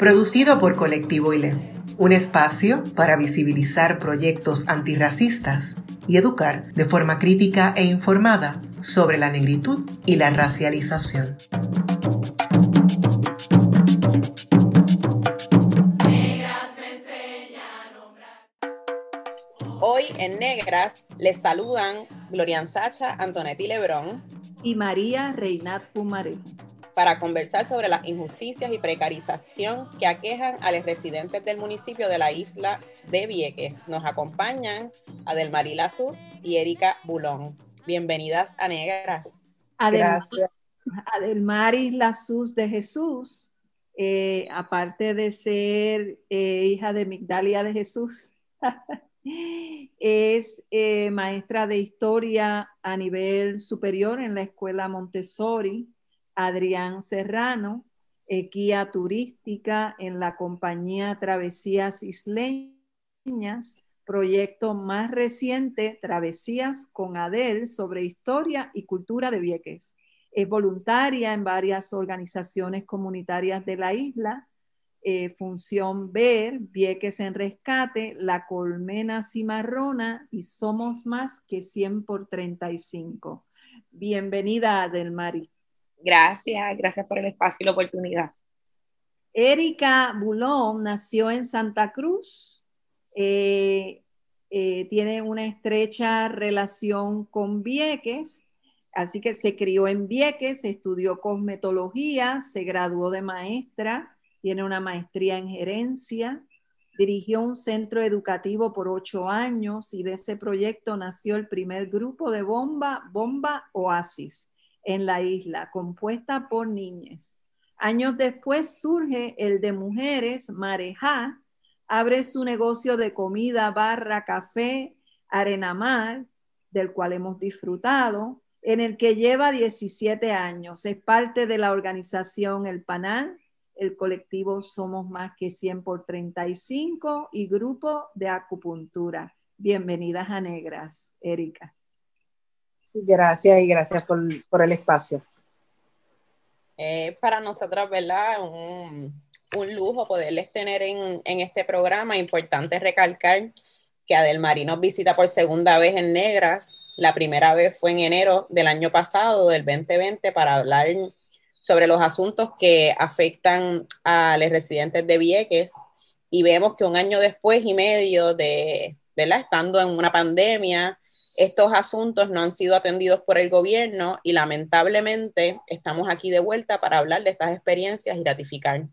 producido por Colectivo ILE, un espacio para visibilizar proyectos antirracistas y educar de forma crítica e informada sobre la negritud y la racialización. Hoy en Negras les saludan Glorian Sacha, Antonetti Lebrón y María Reinat Pumaré para conversar sobre las injusticias y precarización que aquejan a los residentes del municipio de la isla de Vieques. Nos acompañan Adelmarí Lazus y Erika Bulón. Bienvenidas a Negras. Gracias. Adelmaris Lazus de Jesús, eh, aparte de ser eh, hija de Migdalia de Jesús, es eh, maestra de historia a nivel superior en la escuela Montessori Adrián Serrano, guía turística en la compañía Travesías Isleñas, proyecto más reciente, Travesías con Adel, sobre historia y cultura de Vieques. Es voluntaria en varias organizaciones comunitarias de la isla, eh, Función Ver, Vieques en Rescate, La Colmena Cimarrona y Somos Más que 100 por 35. Bienvenida, Adelmari. Gracias, gracias por el espacio y la oportunidad. Erika Bulón nació en Santa Cruz, eh, eh, tiene una estrecha relación con Vieques, así que se crió en Vieques, estudió cosmetología, se graduó de maestra, tiene una maestría en gerencia, dirigió un centro educativo por ocho años y de ese proyecto nació el primer grupo de bomba, Bomba Oasis en la isla, compuesta por niñas. Años después surge el de mujeres, Mareja, abre su negocio de comida, barra, café, arena mar, del cual hemos disfrutado, en el que lleva 17 años. Es parte de la organización El Panal, el colectivo Somos Más que 100 por 35 y grupo de acupuntura. Bienvenidas a Negras, Erika. Gracias y gracias por, el espacio. Eh, para nosotros, ¿verdad? Un, un lujo poderles tener en, este programa. Importante recalcar que Adelmarí nos visita por segunda vez en Negras. La primera vez fue en enero del año pasado, del 2020, para hablar sobre los asuntos que afectan a los residentes de Vieques. Y vemos que un año después y medio de, ¿verdad? Estando en una pandemia, estos asuntos no han sido atendidos por el gobierno y lamentablemente estamos aquí de vuelta para hablar de estas experiencias y ratificar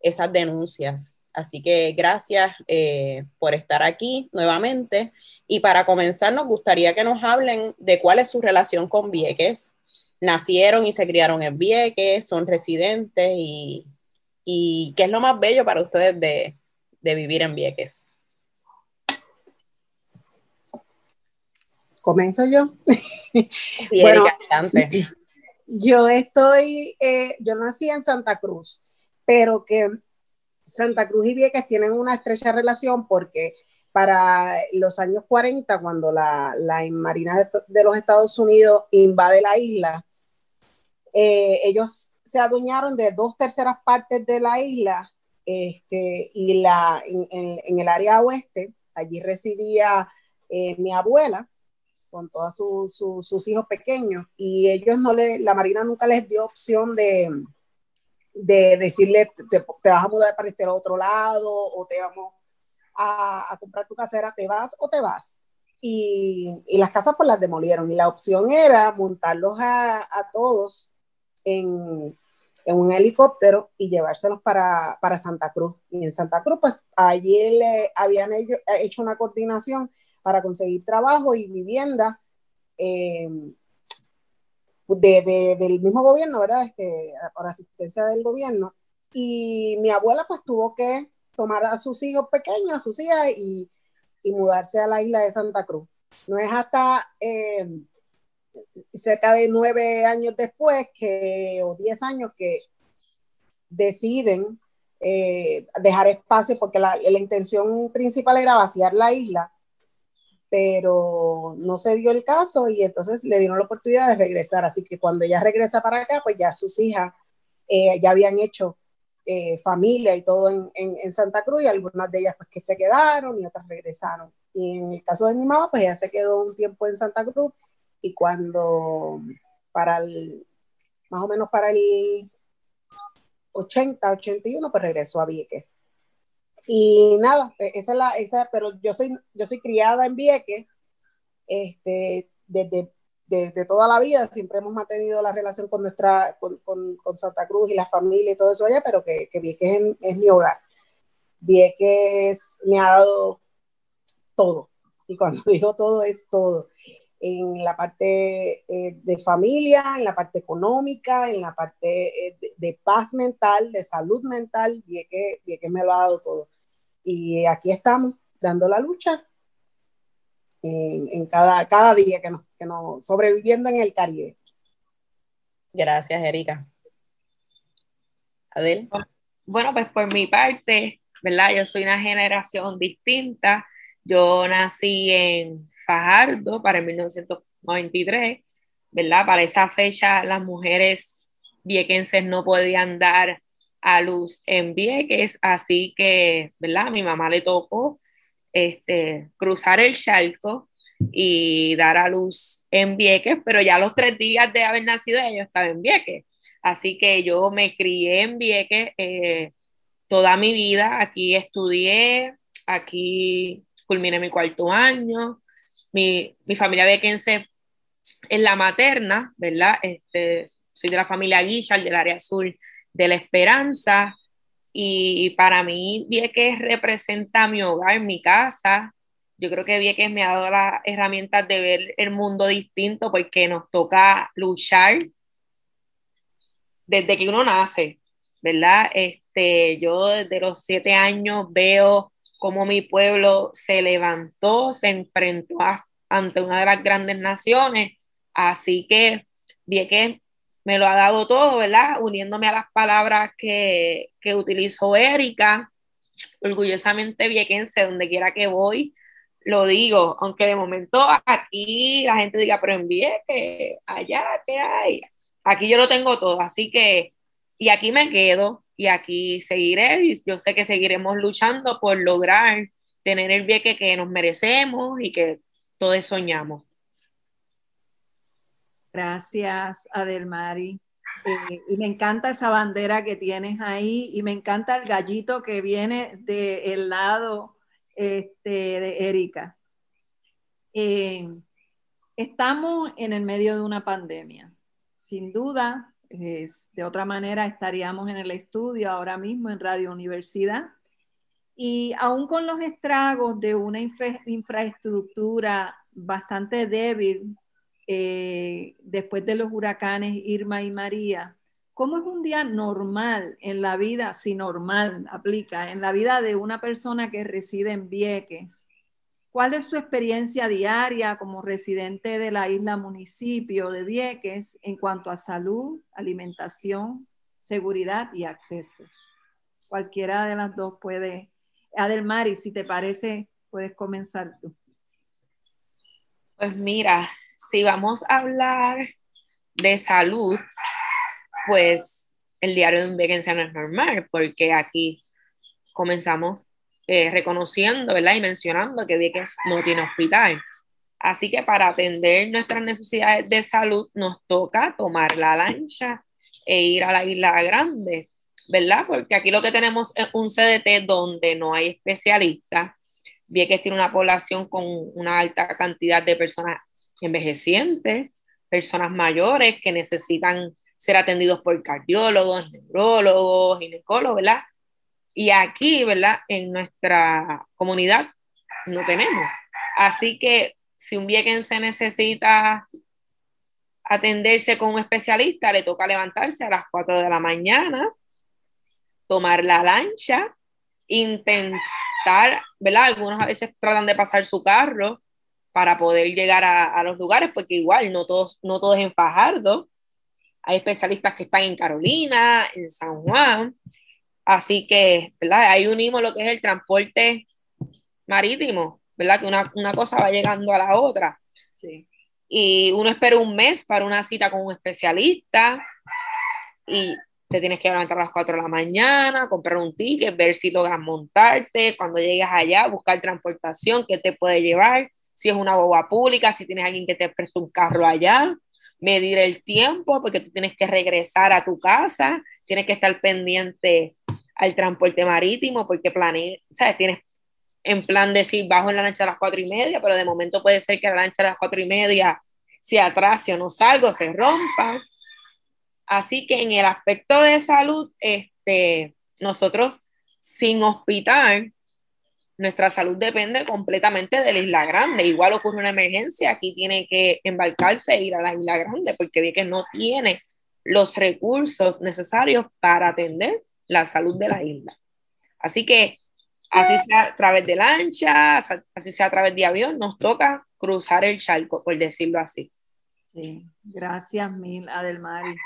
esas denuncias. Así que gracias eh, por estar aquí nuevamente. Y para comenzar, nos gustaría que nos hablen de cuál es su relación con Vieques. Nacieron y se criaron en Vieques, son residentes y, qué es lo más bello para ustedes de, de vivir en Vieques. Comienzo yo. bueno, yo estoy, eh, yo nací en Santa Cruz, pero que Santa Cruz y Vieques tienen una estrecha relación porque para los años 40, cuando la, Marina de, los Estados Unidos invade la isla, eh, ellos se adueñaron de dos terceras partes de la isla este, y la, en, el área oeste, allí residía eh, mi abuela, con todos sus hijos pequeños y ellos no le, la Marina nunca les dio opción de, de decirle te, vas a mudar para este otro lado o te vamos a, comprar tu casera, te vas o te vas. Y, y, las casas pues las demolieron y la opción era montarlos a, a todos en, en, un helicóptero y llevárselos para, para, Santa Cruz. Y en Santa Cruz pues allí le habían hecho una coordinación para conseguir trabajo y vivienda eh, del mismo gobierno, ¿verdad? Este, por asistencia del gobierno. y mi abuela pues tuvo que tomar a sus hijos pequeños, a sus hijas y, y mudarse a la isla de Santa Cruz. No es hasta eh, cerca de nueve años después que, o diez años que deciden eh, dejar espacio, porque la, la, intención principal era vaciar la isla, pero no se dio el caso y entonces le dieron la oportunidad de regresar. Así que cuando ella regresa para acá, pues ya sus hijas eh, ya habían hecho eh, familia y todo en, en, Santa Cruz y algunas de ellas pues que se quedaron y otras regresaron. Y en el caso de mi mamá, pues ella se quedó un tiempo en Santa Cruz y cuando para el, más o menos para el 80, 81, pues regresó a Vieques. Y nada, e, esa es la, esa, pero yo soy, yo soy criada en Vieques, este, desde de, toda la vida, siempre hemos mantenido la relación con nuestra, con, con, Santa Cruz y la familia y todo eso allá, pero que, que Vieques es, mi hogar. Vieques me ha dado todo, y cuando digo todo es todo, en la parte eh, de familia, en la parte económica, en la parte eh, de, paz mental, de salud mental, Vieques, Vieques me lo ha dado todo. Y aquí estamos, dando la lucha en, cada, cada día que nos, que nos sobreviviendo en el Caribe. Gracias, Erika. Adel. Bueno, pues por mi parte, ¿verdad? Yo soy una generación distinta. Yo nací en Fajardo para el 1993, ¿verdad? Para esa fecha las mujeres viequenses no podían dar a luz en Vieques, así que, ¿verdad? A mi mamá le tocó este, cruzar el charco y dar a luz en Vieques, pero ya los tres días de haber nacido yo estaba en Vieques. Así que yo me crié en Vieques eh, toda mi vida. Aquí estudié, aquí culminé mi cuarto año. Mi, mi familia viequense es la materna, ¿verdad? Este, soy de la familia Guichard, del área azul de la Esperanza. Y para mí, Vieques representa mi hogar, mi casa. Yo creo que Vieques me ha dado las herramientas de ver el mundo distinto porque nos toca luchar desde que uno nace, ¿verdad? Este, yo desde los siete años veo cómo mi pueblo se levantó, se enfrentó ante una de las grandes naciones. Así que Vieques me lo ha dado todo, ¿verdad? Uniéndome a las palabras que, que utilizó Erika, orgullosamente viequense, donde quiera que voy, lo digo, aunque de momento aquí la gente diga, pero en Vieques, allá, ¿qué hay? Aquí yo lo tengo todo, así que, y aquí me quedo, y aquí seguiré, y yo sé que seguiremos luchando por lograr tener el Vieque que nos merecemos y que todos soñamos. Gracias, Adelmari. Eh, y me encanta esa bandera que tienes ahí y me encanta el gallito que viene del lado este, de Erika. Eh, estamos en el medio de una pandemia. Sin duda, de otra manera estaríamos en el estudio ahora mismo en Radio Universidad. Y aún con los estragos de una infraestructura bastante débil eh, después de los huracanes Irma y María, ¿cómo es un día normal en la vida, si normal aplica, en la vida de una persona que reside en Vieques? ¿Cuál es su experiencia diaria como residente de la isla municipio de Vieques en cuanto a salud, alimentación, seguridad y acceso? Cualquiera de las dos puede. Adelmari, si te parece, puedes comenzar tú. Pues mira, si vamos a hablar de salud, pues el diario de un no es normal, porque aquí comenzamos eh, reconociendo, ¿verdad? Y mencionando que Vieques no tiene hospital. Así que para atender nuestras necesidades de salud nos toca tomar la lancha e ir a la isla grande, ¿verdad? Porque aquí lo que tenemos es un CDT donde no hay especialistas. Vieques tiene una población con una alta cantidad de personas envejecientes, personas mayores que necesitan ser atendidos por cardiólogos, neurólogos, ginecólogos, ¿verdad? Y aquí, ¿verdad? En nuestra comunidad no tenemos. Así que si un viequense necesita atenderse con un especialista, le toca levantarse a las 4 de la mañana, tomar la lancha, intentar, ¿verdad? Algunos a veces tratan de pasar su carro para poder llegar a, los lugares, porque igual no todos, no todos en Fajardo. Hay especialistas que están en Carolina, en San Juan. Así que, ¿verdad? Ahí unimos lo que es el transporte marítimo, ¿verdad? Que una, una cosa va llegando a la otra. Sí. Y uno espera un mes para una cita con un especialista y te tienes que levantar a las 4 de la mañana, comprar un ticket, ver si logras montarte, cuando llegues allá, buscar transportación, qué te puede llevar, si es una boba pública, si tienes alguien que te preste un carro allá, medir el tiempo, porque tú tienes que regresar a tu casa, tienes que estar pendiente al transporte marítimo, porque planeas, ¿sabes? Tienes en plan decir, bajo en la lancha a las cuatro y media, pero de momento puede ser que la lancha a las cuatro y media se atrase o no salga, se rompa. Así que en el aspecto de salud, este, nosotros sin hospital, nuestra salud depende completamente de la Isla Grande. Igual ocurre una emergencia, aquí tiene que embarcarse e ir a la Isla Grande porque ve que no tiene los recursos necesarios para atender la salud de la isla. Así que, así sea a través de lancha, así sea a través de avión, nos toca cruzar el charco, por decirlo así. Sí, gracias mil, Adelmari.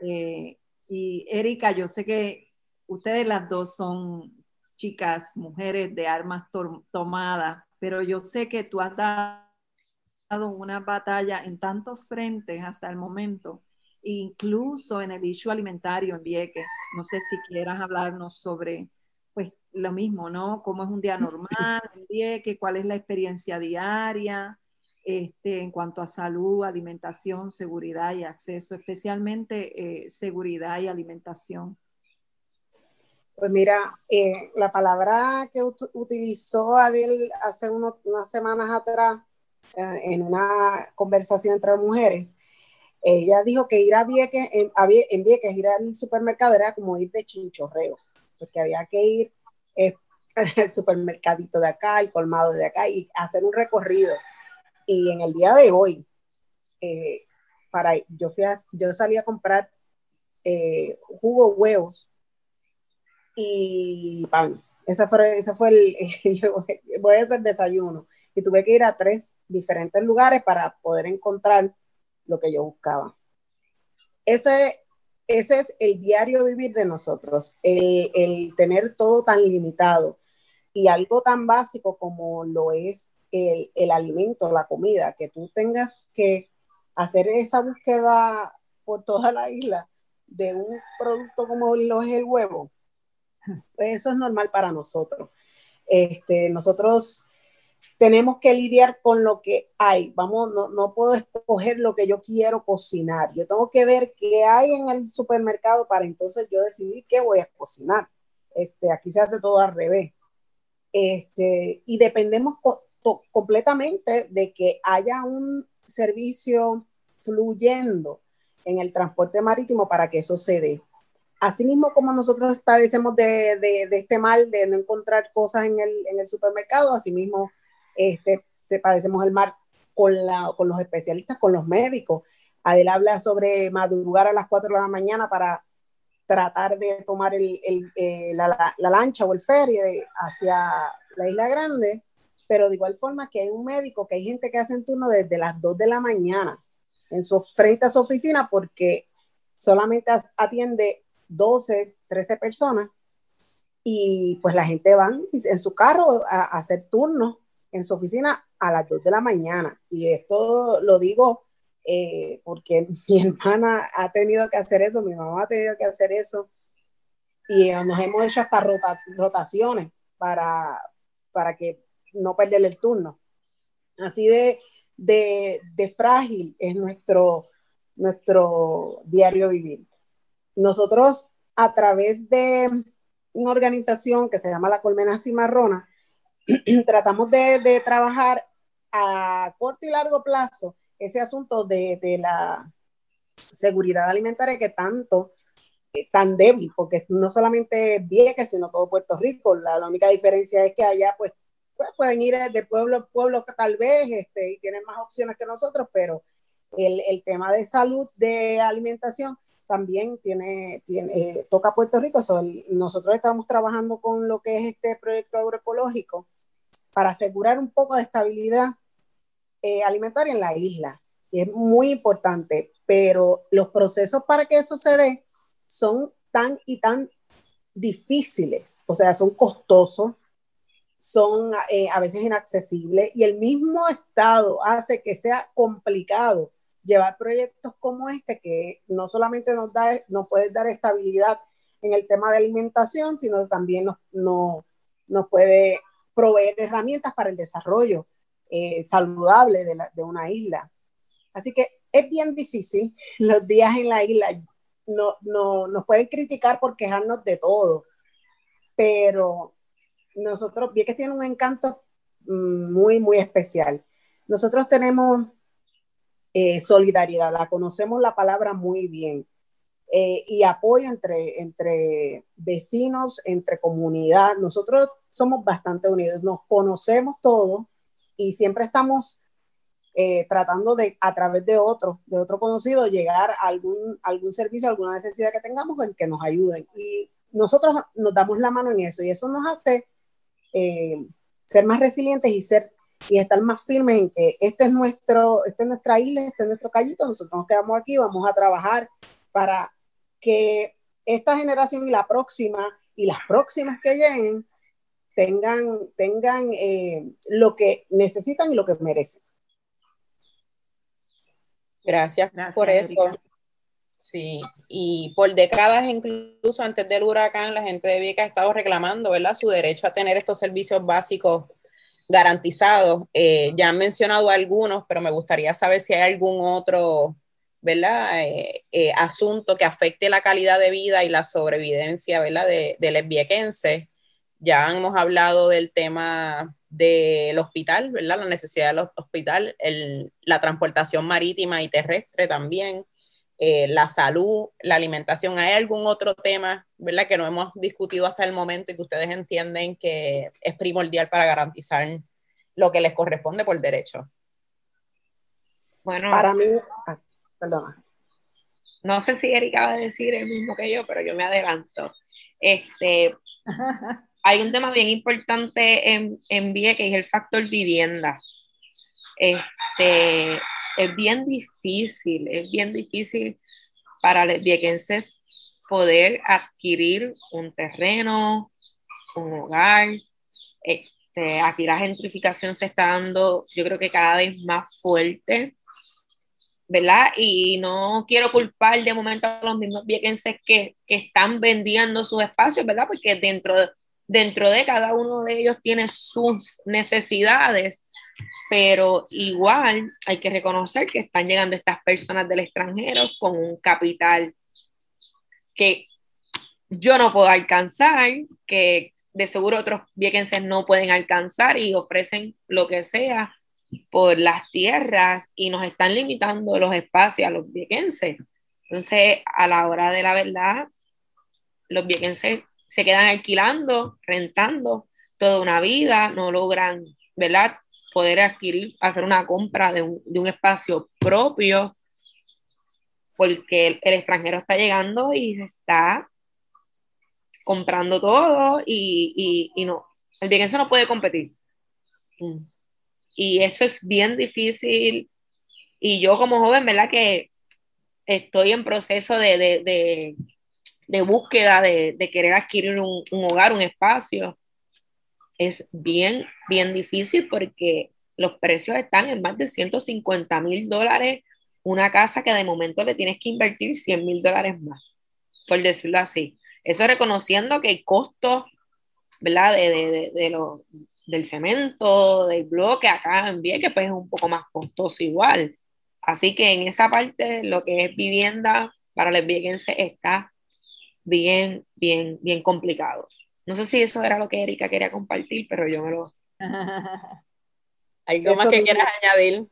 Eh, y Erika, yo sé que ustedes las dos son chicas, mujeres de armas tomadas, pero yo sé que tú has dado una batalla en tantos frentes hasta el momento, incluso en el issue alimentario en Vieques. No sé si quieras hablarnos sobre pues lo mismo, ¿no? ¿Cómo es un día normal en Vieques? ¿Cuál es la experiencia diaria? Este, en cuanto a salud, alimentación, seguridad y acceso, especialmente eh, seguridad y alimentación. Pues mira, eh, la palabra que utilizó Adel hace unas semanas atrás eh, en una conversación entre mujeres, ella dijo que ir a Vieques, en, a Vieques, ir al supermercado era como ir de chinchorreo, porque había que ir al supermercadito de acá, el colmado de acá y hacer un recorrido. Y en el día de hoy, eh, para, yo, fui yo salí a comprar jugo, huevos y pan. Ese fue, ese fue el, voy a hacer desayuno. Y tuve que ir a tres diferentes lugares para poder encontrar lo que yo buscaba. Ese, ese es el diario vivir de nosotros, el, el tener todo tan limitado y algo tan básico como lo es el, el, alimento, la comida, que tú tengas que hacer esa búsqueda por toda la isla de un producto como lo es el huevo, eso es normal para nosotros. Este, nosotros tenemos que lidiar con lo que hay. Vamos, no, no, puedo escoger lo que yo quiero cocinar. Yo tengo que ver qué hay en el supermercado para entonces yo decidir qué voy a cocinar. Este, aquí se hace todo al revés. Este, y dependemos completamente de que haya un servicio fluyendo en el transporte marítimo para que eso se dé. Asimismo, como nosotros padecemos de, de, este mal de no encontrar cosas en el, en el supermercado, asimismo este, padecemos el mal con, la, con los especialistas, con los médicos. Adel habla sobre madrugar a las 4 de la mañana para tratar de tomar el, el, eh, la, la, lancha o el ferry hacia la Isla Grande, pero de igual forma que hay un médico, que hay gente que hace en turno desde las 2 de la mañana en su, frente a su oficina porque solamente atiende 12, 13 personas y pues la gente va en su carro a, hacer turnos en su oficina a las 2 de la mañana. Y esto lo digo eh, porque mi hermana ha tenido que hacer eso, mi mamá ha tenido que hacer eso y nos hemos hecho hasta rotaciones para, para que no perder el turno. Así de, de, de frágil es nuestro, nuestro diario vivir. Nosotros a través de una organización que se llama la Colmena Cimarrona, tratamos de, trabajar a corto y largo plazo ese asunto de, la seguridad alimentaria que tanto, eh, tan débil, porque no solamente Vieques, sino todo Puerto Rico. La, única diferencia es que allá pues, pues pueden ir de pueblo a pueblo tal vez este, y tienen más opciones que nosotros, pero el tema de salud, de alimentación, también tiene, tiene eh, toca Puerto Rico. nosotros estamos trabajando con lo que es este proyecto agroecológico para asegurar un poco de estabilidad eh, alimentaria en la isla. Es muy importante, pero los procesos para que eso se dé son tan y tan difíciles, o sea, son costosos, son eh, a veces inaccesibles y el mismo Estado hace que sea complicado llevar proyectos como este que no solamente nos, da, nos puede dar estabilidad en el tema de alimentación, sino también nos, no, nos puede proveer herramientas para el desarrollo eh, saludable de, de, una isla. Así que es bien difícil los días en la isla. No, no, nos pueden criticar por quejarnos de todo, pero nosotros, que tiene un encanto mm, muy, muy especial. Nosotros tenemos eh, solidaridad, la conocemos la palabra muy bien, eh, y apoyo entre, entre vecinos, entre comunidad. Nosotros somos bastante unidos, nos conocemos todos y siempre estamos eh, tratando de, a través de otro, de otro conocido, llegar a algún, algún servicio, alguna necesidad que tengamos en que nos ayuden. Y nosotros nos damos la mano en eso y eso nos hace ser más resilientes y ser y estar más firmes en que este es nuestro, este es nuestra isla, este es nuestro callito, nosotros nos quedamos aquí, vamos a trabajar para que esta generación y la próxima y las próximas que lleguen tengan, tengan eh, lo que necesitan y lo que merecen. Gracias, por eso. Sí, y por décadas, incluso antes del huracán, la gente de Vieques ha estado reclamando, ¿verdad?, su derecho a tener estos servicios básicos garantizados. Eh, ya han mencionado algunos, pero me gustaría saber si hay algún otro, ¿verdad?, eh, eh, asunto que afecte la calidad de vida y la sobrevivencia, ¿verdad?, de, del viequense. Ya hemos hablado del tema del hospital, ¿verdad?, la necesidad del hospital, el, la transportación marítima y terrestre también eh, la salud, la alimentación. ¿Hay algún otro tema, verdad, que no hemos discutido hasta el momento y que ustedes entienden que es primordial para garantizar lo que les corresponde por derecho? Bueno, para mí, ah, perdona. No sé si Erika va a decir el mismo que yo, pero yo me adelanto. Este, hay un tema bien importante en, en que es el factor vivienda. Este, es bien difícil, es bien difícil para los viequenses poder adquirir un terreno, un hogar. Este, aquí la gentrificación se está dando, yo creo que cada vez más fuerte, ¿verdad? Y no quiero culpar de momento a los mismos viequenses que, que están vendiendo sus espacios, ¿verdad? Porque dentro, dentro de cada uno de ellos tiene sus necesidades pero igual hay que reconocer que están llegando estas personas del extranjero con un capital que yo no puedo alcanzar, que de seguro otros viequenses no pueden alcanzar y ofrecen lo que sea por las tierras y nos están limitando los espacios a los viequenses. Entonces, a la hora de la verdad, los viequenses se quedan alquilando, rentando toda una vida, no logran, ¿verdad? Poder adquirir, hacer una compra de un, de un espacio propio, porque el, extranjero está llegando y está comprando todo y, y, y no, el viequense no puede competir. Mm. Y eso es bien difícil. Y yo como joven, ¿verdad? Que estoy en proceso de, de, de, de búsqueda de, querer adquirir un, un, hogar, un espacio es bien, bien difícil porque los precios están en más de 150 mil dólares una casa que de momento le tienes que invertir 100 mil dólares más, por decirlo así. Eso reconociendo que el costo, ¿verdad? De, de, de, lo, del cemento, del bloque acá en que pues es un poco más costoso igual. Así que en esa parte lo que es vivienda para los viequenses está bien, bien, bien complicado. No sé si eso era lo que Erika quería compartir, pero yo me lo... ¿Algo más que quieras añadir,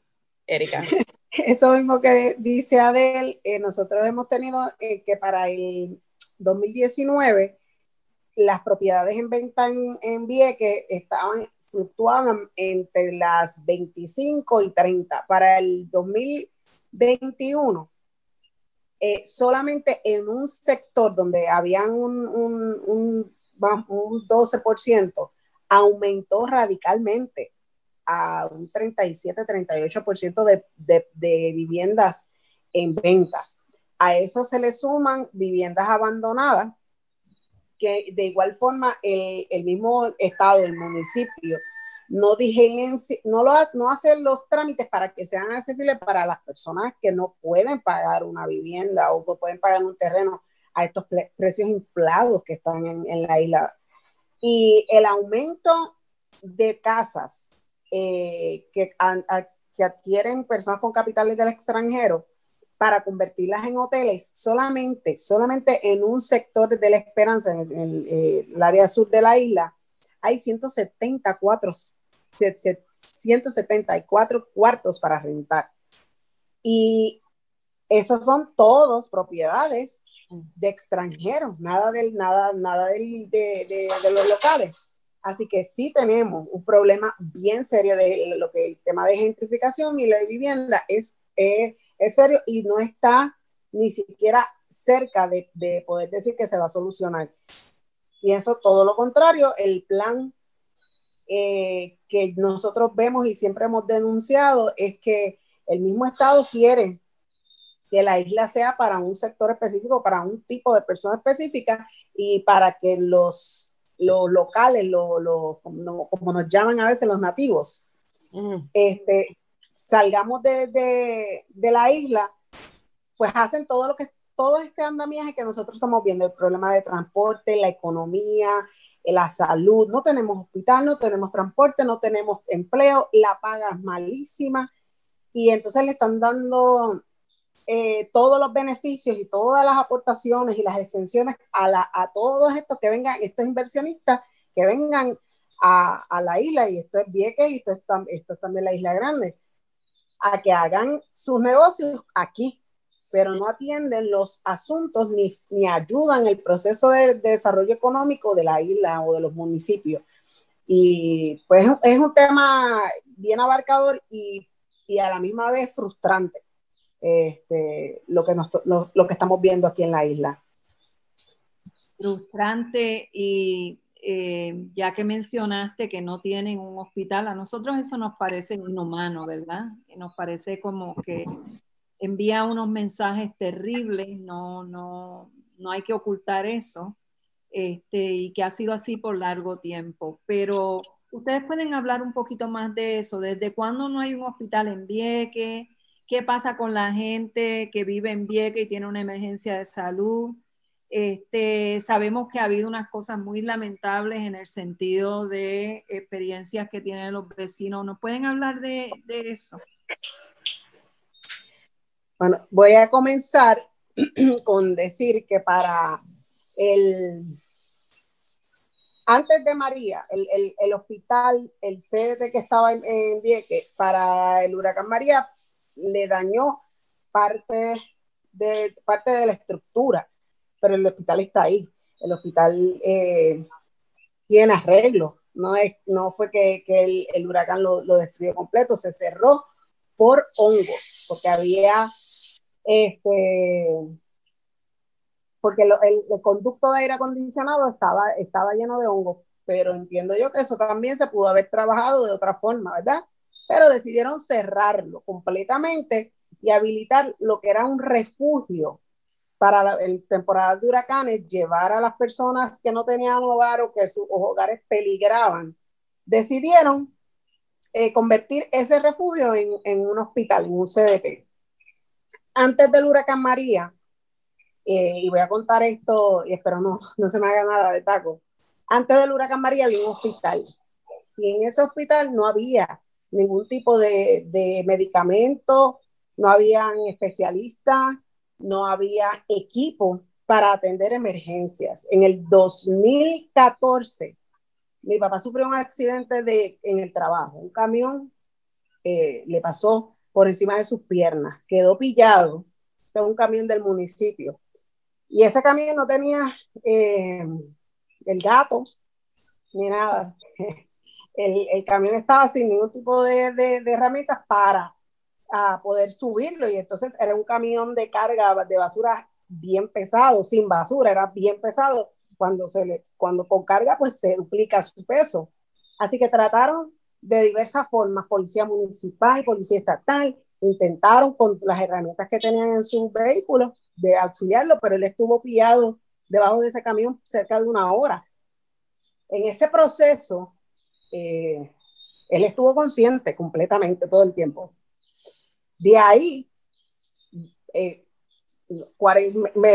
Erika? Eso mismo que dice Adel, eh, nosotros hemos tenido eh, que para el 2019 las propiedades en venta en, en Vieques estaban fluctuaban entre las 25 y 30. Para el 2021 eh, solamente en un sector donde habían un, un, un, un 12%, aumentó radicalmente a un 37-38% de, de, de viviendas en venta. A eso se le suman viviendas abandonadas, que de igual forma el, el mismo estado, el municipio, no, no, lo, no hacen los trámites para que sean accesibles para las personas que no pueden pagar una vivienda o que pueden pagar un terreno a estos precios inflados que están en, en la isla. Y el aumento de casas eh, que, que adquieren personas con capitales del extranjero para convertirlas en hoteles solamente, solamente en un sector de la esperanza, en el, eh, área sur de la isla, hay 174, 174 cuartos para rentar. Y esos son todos propiedades de extranjeros, nada, del, nada, nada del, de, de, los locales. Así que sí tenemos un problema bien serio de lo que el tema de gentrificación y la vivienda es, es, es serio y no está ni siquiera cerca de, de, poder decir que se va a solucionar. Pienso todo lo contrario, el plan eh, que nosotros vemos y siempre hemos denunciado es que el mismo Estado quiere que la isla sea para un sector específico, para un tipo de persona específica y para que los los locales, los, como, nos llaman a veces los nativos, este, salgamos de, la isla, pues hacen todo lo que, todo este andamiaje que nosotros estamos viendo, el problema de transporte, la economía, la salud, no tenemos hospital, no tenemos transporte, no tenemos empleo, la paga es malísima y entonces le están dando eh, todos los beneficios y todas las aportaciones y las exenciones a, la, a todos estos que vengan, estos inversionistas que vengan a, a la isla, y esto es Vieques y esto es, esto es también la Isla Grande, a que hagan sus negocios aquí, pero no atienden los asuntos ni, ni ayudan el proceso de, de, desarrollo económico de la isla o de los municipios. Y pues es un tema bien abarcador y, y a la misma vez frustrante este, lo, que lo, lo, que estamos viendo aquí en la isla. Frustrante y eh, ya que mencionaste que no tienen un hospital, a nosotros eso nos parece inhumano, ¿verdad? Nos parece como que envía unos mensajes terribles, no, no, no hay que ocultar eso, este, y que ha sido así por largo tiempo. Pero ustedes pueden hablar un poquito más de eso, ¿desde cuándo no hay un hospital en Vieques? Qué pasa con la gente que vive en Vieques y tiene una emergencia de salud. Este, sabemos que ha habido unas cosas muy lamentables en el sentido de experiencias que tienen los vecinos. ¿Nos pueden hablar de, eso? Bueno, voy a comenzar con decir que para el antes de María, el, el, el hospital, el sede que estaba en, en Vieques, para el huracán María, le dañó parte de, parte de la estructura, pero el hospital está ahí. El hospital eh, tiene arreglo, no, es, no fue que, que el, huracán lo, lo, destruyó completo, se cerró por hongos, porque había, este, porque el, el, conducto de aire acondicionado estaba, estaba lleno de hongos, pero entiendo yo que eso también se pudo haber trabajado de otra forma, ¿verdad? Pero decidieron cerrarlo completamente y habilitar lo que era un refugio para la en temporada de huracanes, llevar a las personas que no tenían hogar o que sus hogares peligraban. Decidieron eh, convertir ese refugio en, en, un hospital, en un CBT. Antes del huracán María, eh, y voy a contar esto, y espero no, no se me haga nada de taco, antes del huracán María había un hospital, y en ese hospital no había ningún tipo de, de medicamento, no habían especialistas, no había equipo para atender emergencias. En el 2014, mi papá sufrió un accidente de, en el trabajo. Un camión eh, le pasó por encima de sus piernas, quedó pillado. Este un camión del municipio. Y ese camión no tenía eh, el gato ni nada. El, el, camión estaba sin ningún tipo de, de, herramientas para a poder subirlo y entonces era un camión de carga de basura bien pesado, sin basura, era bien pesado. Cuando, se le, cuando con carga, pues se duplica su peso. Así que trataron de diversas formas, policía municipal, policía estatal, intentaron con las herramientas que tenían en sus vehículos de auxiliarlo, pero él estuvo pillado debajo de ese camión cerca de una hora. En ese proceso, eh, él estuvo consciente completamente todo el tiempo. De ahí, eh,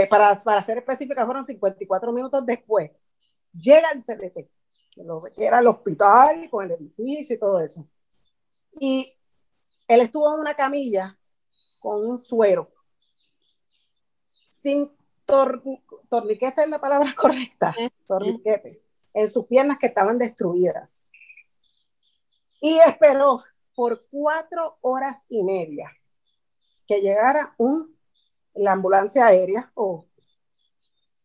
para, para ser específica, fueron 54 minutos después, llega el CDT, que era el hospital con el edificio y todo eso. Y él estuvo en una camilla con un suero, sin torniquete es la palabra correcta, torniquete, en sus piernas que estaban destruidas. Y esperó por cuatro horas y media que llegara un, la ambulancia aérea o,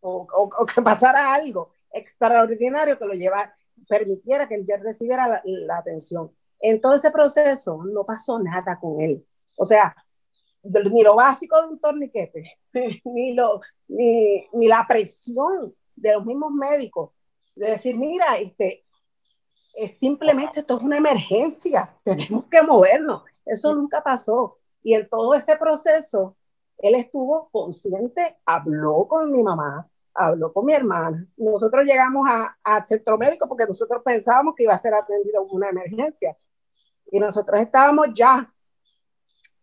o, que pasara algo extraordinario que lo llevara, permitiera que él recibiera la, la, atención. En todo ese proceso no pasó nada con él. O sea, ni lo básico de un torniquete, ni, lo, ni, ni la presión de los mismos médicos, de decir, mira, este, es simplemente esto es una emergencia, tenemos que movernos. Eso nunca pasó. Y en todo ese proceso, él estuvo consciente, habló con mi mamá, habló con mi hermana. Nosotros llegamos al centro médico porque nosotros pensábamos que iba a ser atendido una emergencia. Y nosotros estábamos ya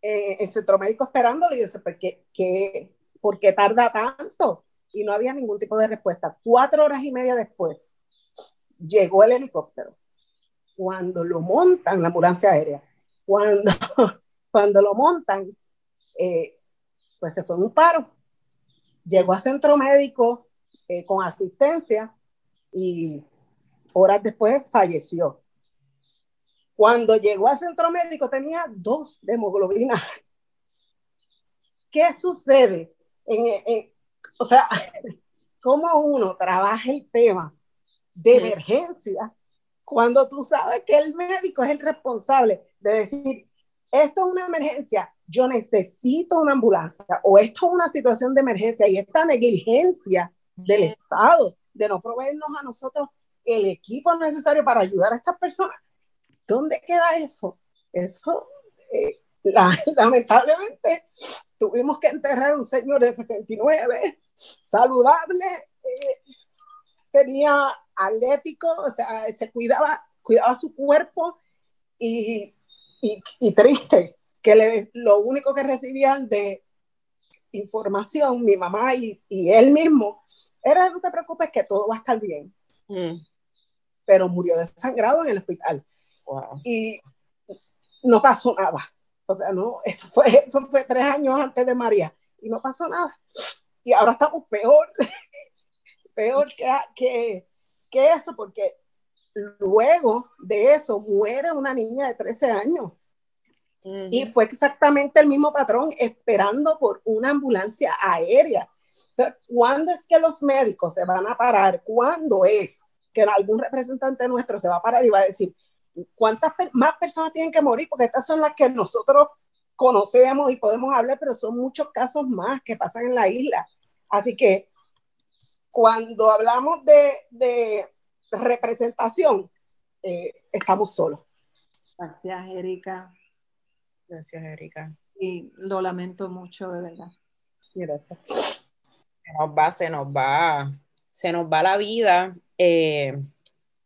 eh, en centro médico esperándolo y yo sé, ¿por qué, qué, ¿por qué tarda tanto? Y no había ningún tipo de respuesta. Cuatro horas y media después llegó el helicóptero. Cuando lo montan, la ambulancia aérea, cuando, cuando lo montan, eh, pues se fue en un paro. Llegó a centro médico eh, con asistencia y horas después falleció. Cuando llegó al centro médico tenía dos de. ¿Qué sucede? O sea, ¿cómo uno trabaja el tema de emergencia cuando tú sabes que el médico es el responsable de decir, esto es una emergencia, yo necesito una ambulancia o esto es una situación de emergencia y esta negligencia del Estado de no proveernos a nosotros el equipo necesario para ayudar a estas personas, ¿Dónde queda eso? Eso, eh, lamentablemente, tuvimos que enterrar a un señor de 69, saludable, eh, tenía atlético, o sea, se cuidaba, cuidaba su cuerpo y, y, triste, que le, lo único que recibían de información, mi mamá y, y, él mismo, era no te preocupes que todo va a estar bien. Mm. Pero murió desangrado en el hospital. Y no pasó nada. O sea, no, eso fue, eso fue tres años antes de María y no pasó nada. Y ahora estamos peor, peor que, que, que eso, porque luego de eso muere una niña de 13 años. Y fue exactamente el mismo patrón, esperando por una ambulancia aérea. Entonces, ¿cuándo es que los médicos se van a parar? ¿Cuándo es que algún representante nuestro se va a parar y va a decir, cuántas más personas tienen que morir, porque estas son las que nosotros conocemos y podemos hablar, pero son muchos casos más que pasan en la isla. Así que cuando hablamos de, de representación, eh, estamos solos. Gracias, Erika. Gracias, Erika. Y lo lamento mucho, de verdad. Gracias. Se nos va, se nos va, se nos va la vida. Eh,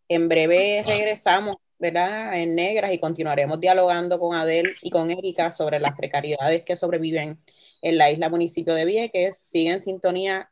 en breve regresamos ¿verdad? en negras y continuaremos dialogando con Adel y con Erika sobre las precariedades que sobreviven en la isla municipio de Vieques. Sigue en sintonía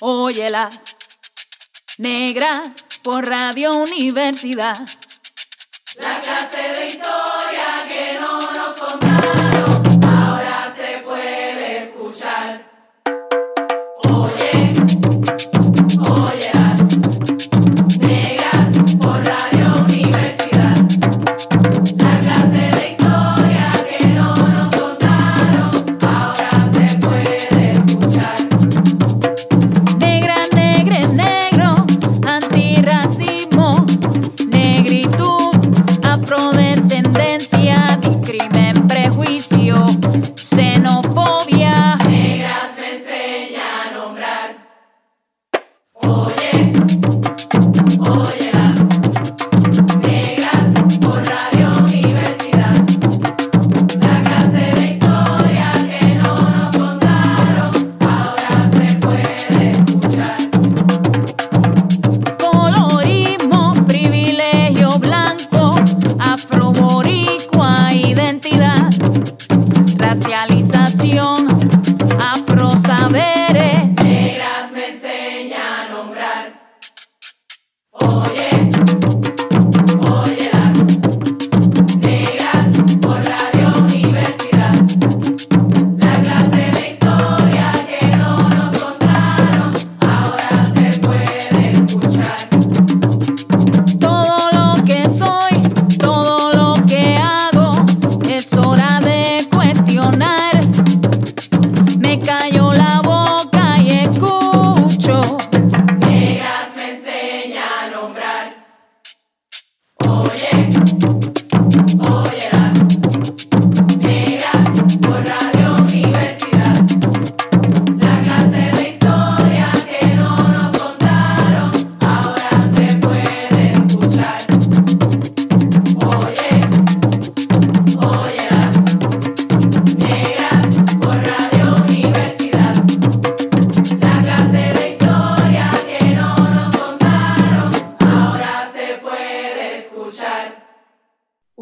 óyelas, negras por Radio Universidad. La clase de historia que no nos contaron.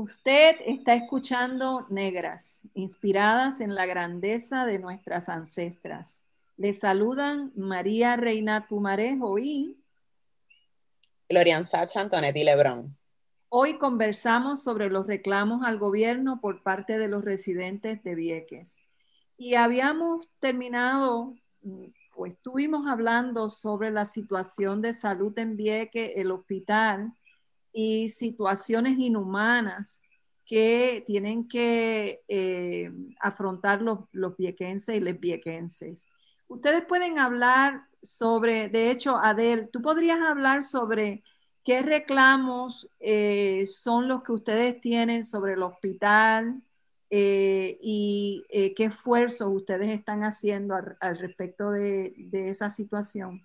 Usted está escuchando Negras, inspiradas en la grandeza de nuestras ancestras. Le saludan María Reina Pumarejo y Glorian Sacha Antonetti Lebrón. Hoy conversamos sobre los reclamos al gobierno por parte de los residentes de Vieques. Y habíamos terminado, pues estuvimos hablando sobre la situación de salud en Vieques, el hospital y situaciones inhumanas que tienen que eh, afrontar los, los viequenses y les viequenses. Ustedes pueden hablar sobre, de hecho, Adel, tú podrías hablar sobre qué reclamos eh, son los que ustedes tienen sobre el hospital eh, y qué esfuerzos ustedes están haciendo al, respecto de, de, esa situación.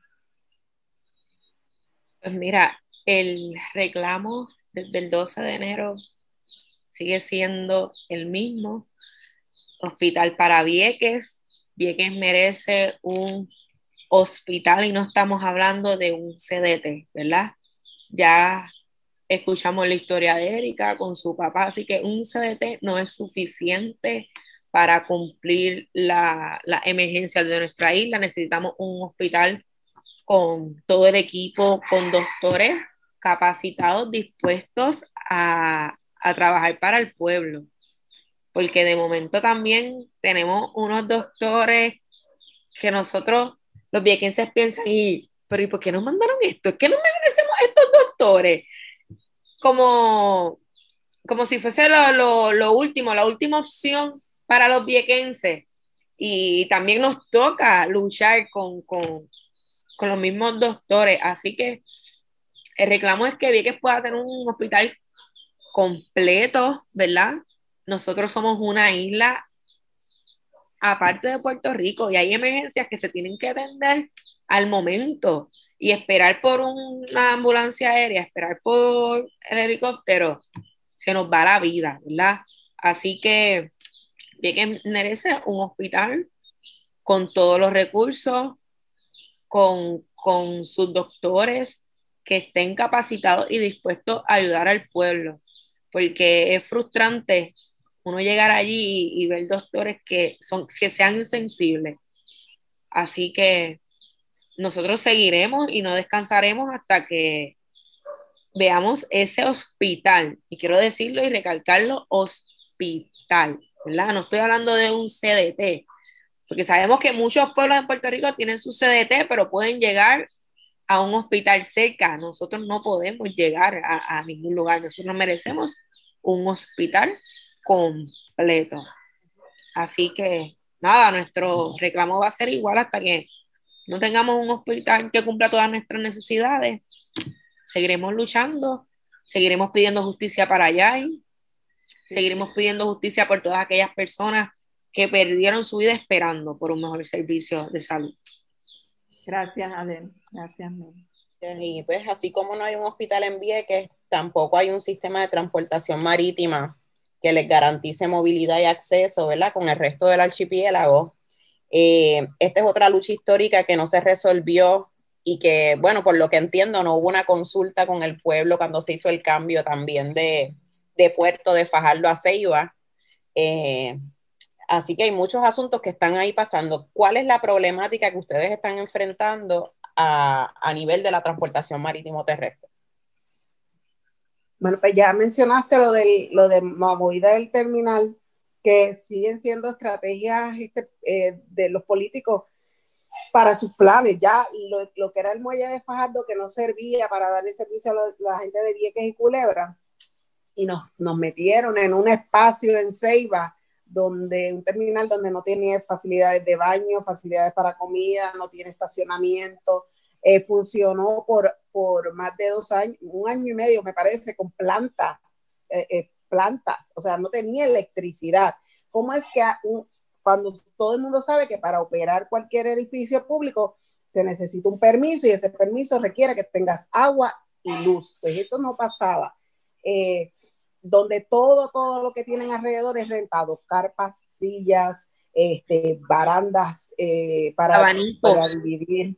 Pues mira, el reclamo desde el 12 de enero sigue siendo el mismo. Hospital para Vieques. Vieques merece un hospital y no estamos hablando de un CDT, ¿verdad? Ya escuchamos la historia de Erika con su papá, así que un CDT no es suficiente para cumplir la, la emergencia de nuestra isla. Necesitamos un hospital con todo el equipo, con doctores capacitados, dispuestos a, trabajar para el pueblo. Porque de momento también tenemos unos doctores que nosotros los viequenses piensan, y, pero ¿y por qué nos mandaron esto? ¿Qué nos merecemos estos doctores? Como, como si fuese lo, lo, lo último, la última opción para los viequenses. Y también nos toca luchar con, con, con los mismos doctores. Así que el reclamo es que Vieques pueda tener un hospital completo, ¿verdad? Nosotros somos una isla aparte de Puerto Rico y hay emergencias que se tienen que atender al momento y esperar por una ambulancia aérea, esperar por el helicóptero, se nos va la vida, ¿verdad? Así que bien merece un hospital con todos los recursos, con, con sus doctores que estén capacitados y dispuestos a ayudar al pueblo, porque es frustrante uno llegar allí y, ver doctores que, son, que sean insensibles. Así que nosotros seguiremos y no descansaremos hasta que veamos ese hospital. Y quiero decirlo y recalcarlo, hospital, ¿verdad? No estoy hablando de un CDT, porque sabemos que muchos pueblos en Puerto Rico tienen su CDT, pero pueden llegar a un hospital cerca. Nosotros no podemos llegar a, a ningún lugar. Nosotros merecemos un hospital completo. Así que nada, nuestro reclamo va a ser igual hasta que no tengamos un hospital que cumpla todas nuestras necesidades. Seguiremos luchando, seguiremos pidiendo justicia para allá, seguiremos pidiendo justicia por todas aquellas personas que perdieron su vida esperando por un mejor servicio de salud. Gracias, Adel. Gracias, Y pues así como no hay un hospital en Vieques, tampoco hay un sistema de transportación marítima que les garantice movilidad y acceso, ¿verdad? Con el resto del archipiélago. Eh, esta es otra lucha histórica que no se resolvió y que, bueno, por lo que entiendo, no hubo una consulta con el pueblo cuando se hizo el cambio también de, de puerto de Fajardo a Ceiba. Eh, así que hay muchos asuntos que están ahí pasando. ¿Cuál es la problemática que ustedes están enfrentando a, a nivel de la transportación marítimo terrestre? Bueno, pues ya mencionaste lo, del, lo de movida del terminal, que siguen siendo estrategias este, eh, de los políticos para sus planes. Ya lo, lo, que era el muelle de Fajardo, que no servía para darle servicio a la gente de Vieques y Culebra, y nos, nos metieron en un espacio en Ceiba, donde un terminal donde no tiene facilidades de baño, facilidades para comida, no tiene estacionamiento, eh, funcionó por, por más de dos años, un año y medio me parece, con planta, eh, eh, plantas, o sea, no tenía electricidad. ¿Cómo es que cuando todo el mundo sabe que para operar cualquier edificio público se necesita un permiso y ese permiso requiere que tengas agua y luz? Pues eso no pasaba. Donde todo, todo lo que tienen alrededor es rentado, carpas, sillas, este, barandas para, para dividir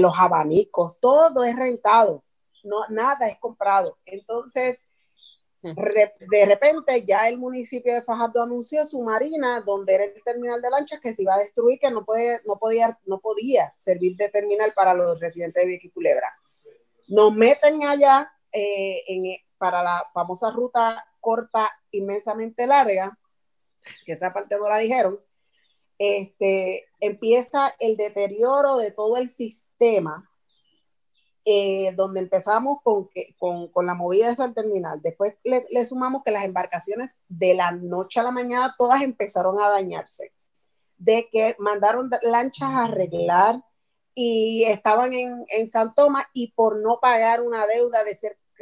los abanicos, todo es rentado, no, nada es comprado. Entonces, de repente ya el municipio de Fajardo anunció su marina, donde era el terminal de lanchas, que se iba a destruir, que no, puede, no, podía, no podía servir de terminal para los residentes de Vieques Culebra. Nos meten allá eh, en, para la famosa ruta corta inmensamente larga, que esa parte no la dijeron, este, empieza el deterioro de todo el sistema eh, donde empezamos con, con, con, la movida de esa terminal. Después le, le, sumamos que las embarcaciones de la noche a la mañana todas empezaron a dañarse, de que mandaron lanchas a arreglar y estaban en, en San Tomás y por no pagar una deuda de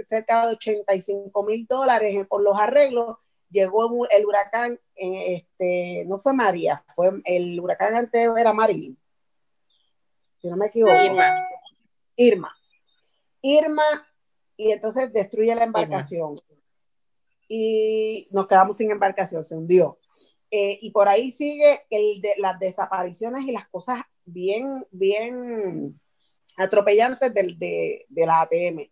cerca de 85 mil dólares por los arreglos, llegó el huracán, este, no fue María, fue el huracán antes era Marilyn. Si no me equivoco. Irma. Irma. Irma y entonces destruye la embarcación. Y nos quedamos sin embarcación, se hundió. Eh, y por ahí sigue el de las desapariciones y las cosas bien, bien atropellantes del, de, de la ATM.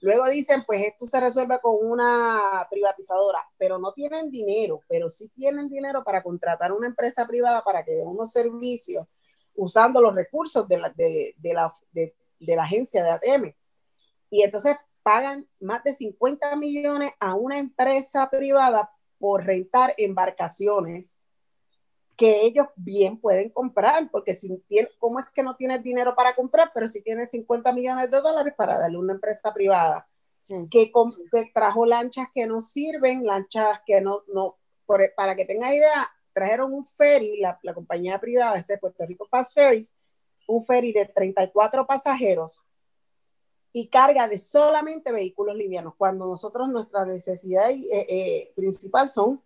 Luego dicen, pues esto se resuelve con una privatizadora, pero no tienen dinero, pero sí tienen dinero para contratar una empresa privada para que dé unos servicios usando los recursos de la, de, de la, de, la agencia de ATM y entonces pagan más de 50 millones a una empresa privada por rentar embarcaciones que ellos bien pueden comprar, porque si tiene, ¿cómo es que no tienes dinero para comprar, pero si tienes 50 millones de dólares para darle a una empresa privada mm. que, trajo lanchas que no sirven, lanchas que no, no para que tenga idea, trajeron un ferry, la, la compañía privada de Puerto Rico Fast Ferries, un ferry de 34 pasajeros y carga de solamente vehículos livianos, cuando nosotros nuestra necesidad eh, eh, principal son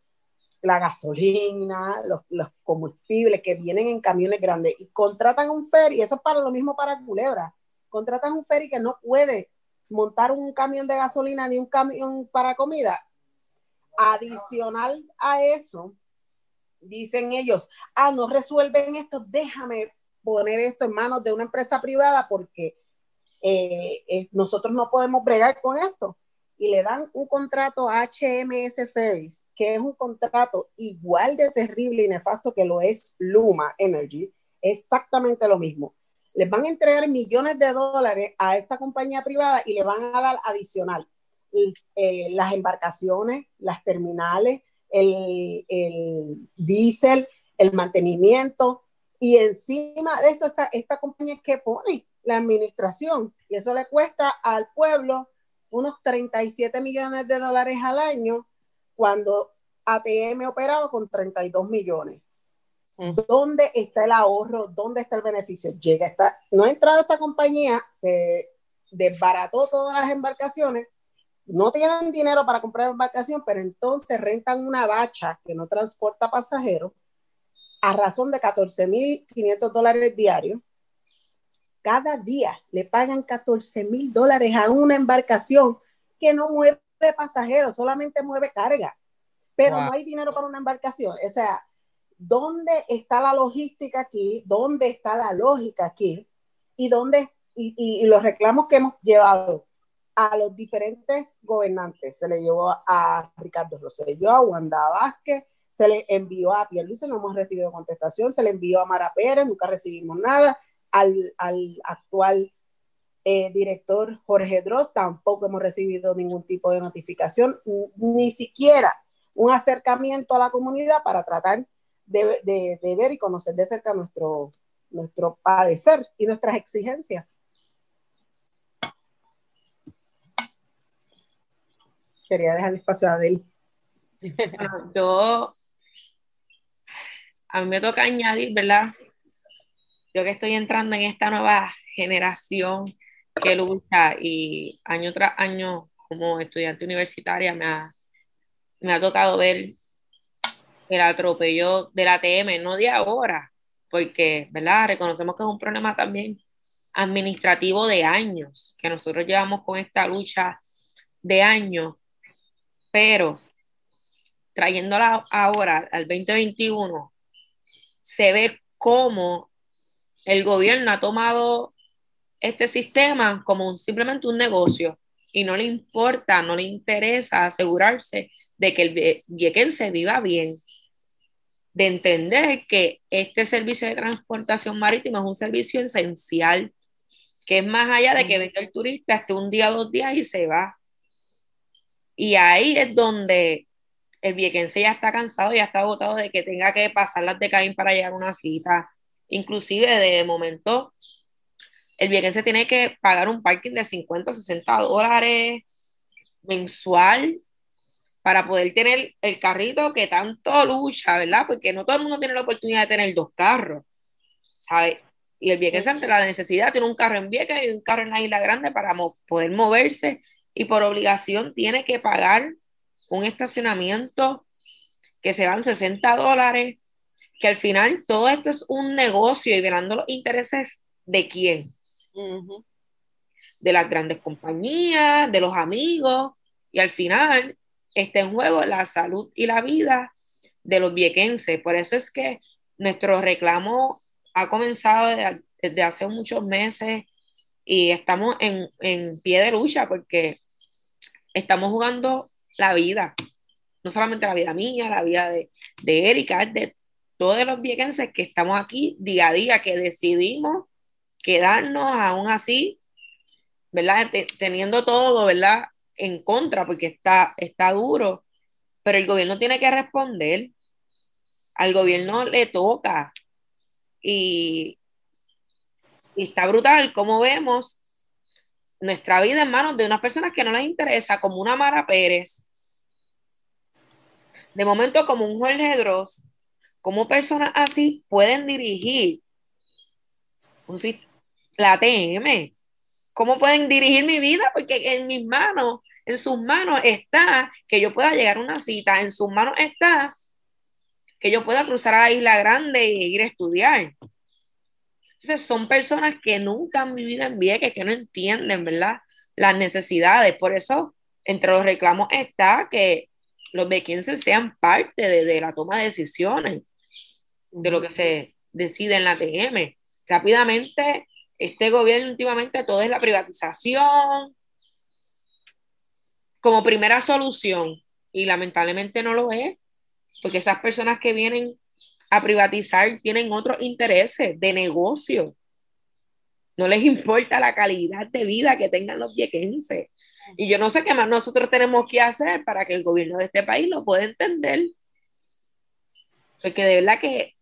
la gasolina, los, combustibles que vienen en camiones grandes y contratan un ferry, eso es para lo mismo para Culebra, contratan un ferry que no puede montar un camión de gasolina ni un camión para comida. Adicional a eso, dicen ellos, ah, no resuelven esto, déjame poner esto en manos de una empresa privada porque eh, nosotros no podemos bregar con esto. Y le dan un contrato a HMS Ferries, que es un contrato igual de terrible y nefasto que lo es Luma Energy, exactamente lo mismo. Les van a entregar millones de dólares a esta compañía privada y le van a dar adicional eh, las embarcaciones, las terminales, el, el diésel, el mantenimiento, y encima de eso está esta compañía que pone la administración y eso le cuesta al pueblo unos 37 millones de dólares al año cuando ATM operaba con 32 millones. ¿Dónde está el ahorro? ¿Dónde está el beneficio? Llega esta, no ha entrado esta compañía, se desbarató todas las embarcaciones, no tienen dinero para comprar embarcación, pero entonces rentan una bacha que no transporta pasajeros a razón de 14.500 dólares diarios cada día le pagan 14 mil dólares a una embarcación que no mueve pasajeros, solamente mueve carga, pero no hay dinero para una embarcación. O sea, ¿dónde está la logística aquí? ¿Dónde está la lógica aquí? ¿Y dónde y, los reclamos que hemos llevado a los diferentes gobernantes? Se le llevó a Ricardo Rosselló, a Wanda Vázquez, se le envió a Pierluisi, no hemos recibido contestación, se le envió a Mara Pérez, nunca recibimos nada, al, actual eh, director Jorge Dross, tampoco hemos recibido ningún tipo de notificación, ni siquiera un acercamiento a la comunidad para tratar de, ver y conocer de cerca nuestro, nuestro padecer y nuestras exigencias. Quería dejar espacio a Adel. yo, a mí me toca añadir, ¿verdad? Yo que estoy entrando en esta nueva generación que lucha y año tras año como estudiante universitaria me ha, me ha tocado ver el atropello de la ATM, no de ahora, porque, ¿verdad? Reconocemos que es un problema también administrativo de años, que nosotros llevamos con esta lucha de años, pero trayéndola ahora al 2021, se ve cómo el gobierno ha tomado este sistema como simplemente un negocio. y no le importa, no le interesa asegurarse de que el viequense viva bien, de entender que este servicio de transportación marítima es un servicio esencial, que es más allá de que venga el turista, esté un día, dos días y se va. Y ahí es donde el viequense ya está cansado, ya está agotado de que tenga que pasar las de Caín para llegar a una cita. Inclusive de momento, el viequense tiene que pagar un parking de 50, 60 dólares mensual para poder tener el carrito que tanto lucha, ¿verdad? Porque no todo el mundo tiene la oportunidad de tener dos carros, ¿sabes? Y el viequense ante la necesidad tiene un carro en Vieques y un carro en la Isla Grande para poder moverse y por obligación tiene que pagar un estacionamiento que se van 60 dólares, que al final todo esto es un negocio y verando los intereses de quién. De las grandes compañías, de los amigos, y al final está en juego la salud y la vida de los viequenses. Por eso es que nuestro reclamo ha comenzado desde, hace muchos meses y estamos en, en pie de lucha porque estamos jugando la vida, no solamente la vida mía, la vida de, de Erika, de todos los viequenses que estamos aquí día a día, que decidimos quedarnos aún así, ¿verdad? Teniendo todo, ¿verdad? En contra, porque está, está duro, pero el gobierno tiene que responder, al gobierno le toca y, y está brutal como vemos nuestra vida en manos de unas personas que no les interesa, como una Mara Pérez, de momento como un Jorge Dross, como personas así pueden dirigir la TM. ¿Cómo pueden dirigir mi vida? Porque en mis manos, en sus manos está que yo pueda llegar a una cita, en sus manos está que yo pueda cruzar a la isla grande e ir a estudiar. Entonces son personas que nunca han vivido en Vieques, que no entienden, ¿verdad? Las necesidades. Por eso, entre los reclamos está que los viequenses sean parte de, de, la toma de decisiones, de lo que se decide en la TM. Rápidamente, este gobierno últimamente todo es la privatización como primera solución y lamentablemente no lo es, porque esas personas que vienen a privatizar tienen otros intereses de negocio. No les importa la calidad de vida que tengan los viequenses. Y yo no sé qué más nosotros tenemos que hacer para que el gobierno de este país lo pueda entender. Porque de verdad que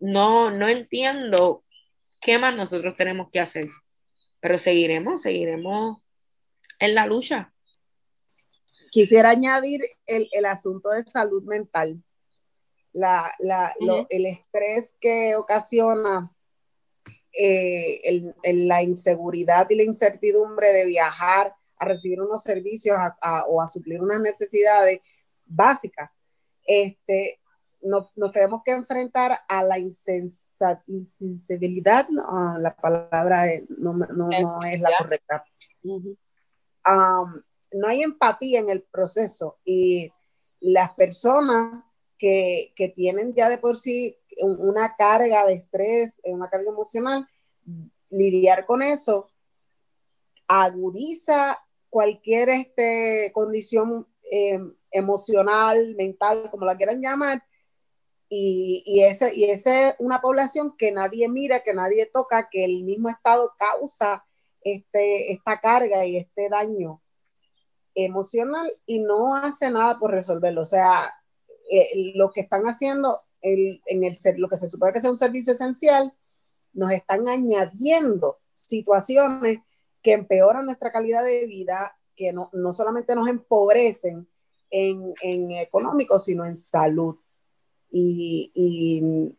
no, no entiendo qué más nosotros tenemos que hacer. Pero seguiremos, seguiremos en la lucha. Quisiera añadir el, el asunto de salud mental la, la, el estrés que ocasiona eh, el, la inseguridad y la incertidumbre de viajar a recibir unos servicios o a suplir unas necesidades básicas. Este, nos, nos tenemos que enfrentar a la insensibilidad, no, la palabra no, no, no, es la correcta. no hay empatía en el proceso y las personas que, tienen ya de por sí una carga de estrés, una carga emocional, lidiar con eso agudiza cualquier este, condición em, emocional, mental, como la quieran llamar, y, ese, y ese es una población que nadie mira, que nadie toca, que el mismo Estado causa este, esta carga y este daño emocional y no hace nada por resolverlo. O sea, eh, lo que están haciendo en el, lo que se supone que sea un servicio esencial, nos están añadiendo situaciones que empeoran nuestra calidad de vida, que no, no solamente nos empobrecen en, en, económico, sino en salud. Y,